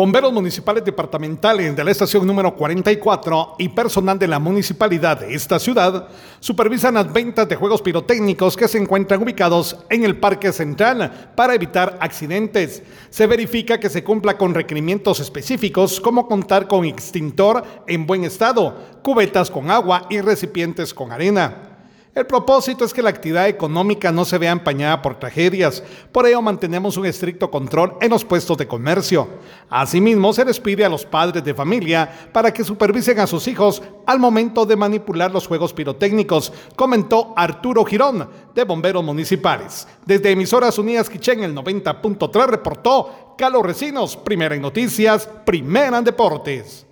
Bomberos municipales departamentales de la estación número 44 y personal de la municipalidad de esta ciudad supervisan las ventas de juegos pirotécnicos que se encuentran ubicados en el Parque Central para evitar accidentes. Se verifica que se cumpla con requerimientos específicos como contar con extintor en buen estado, cubetas con agua y recipientes con arena. El propósito es que la actividad económica no se vea empañada por tragedias, por ello mantenemos un estricto control en los puestos de comercio. Asimismo, se les pide a los padres de familia para que supervisen a sus hijos al momento de manipular los juegos pirotécnicos, comentó Arturo Girón, de Bomberos Municipales. Desde Emisoras Unidas Quichén, el 90.3 reportó Carlos Recinos, primera en noticias, primera en deportes.